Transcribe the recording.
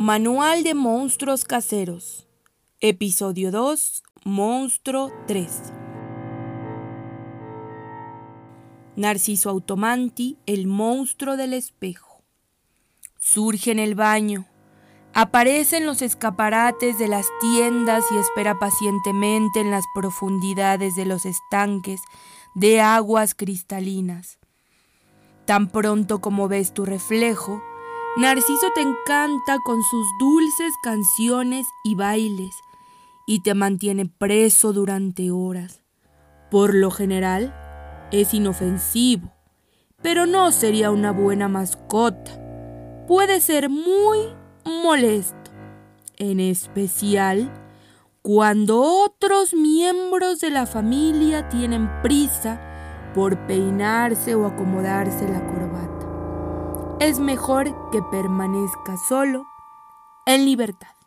Manual de Monstruos Caseros. Episodio 2. Monstruo 3. Narciso Automanti, el monstruo del espejo. Surge en el baño. Aparece en los escaparates de las tiendas y espera pacientemente en las profundidades de los estanques de aguas cristalinas. Tan pronto como ves tu reflejo, Narciso te encanta con sus dulces canciones y bailes y te mantiene preso durante horas. Por lo general, es inofensivo, pero no sería una buena mascota. Puede ser muy molesto, en especial cuando otros miembros de la familia tienen prisa por peinarse o acomodarse la corbata. Es mejor que permanezca solo en libertad.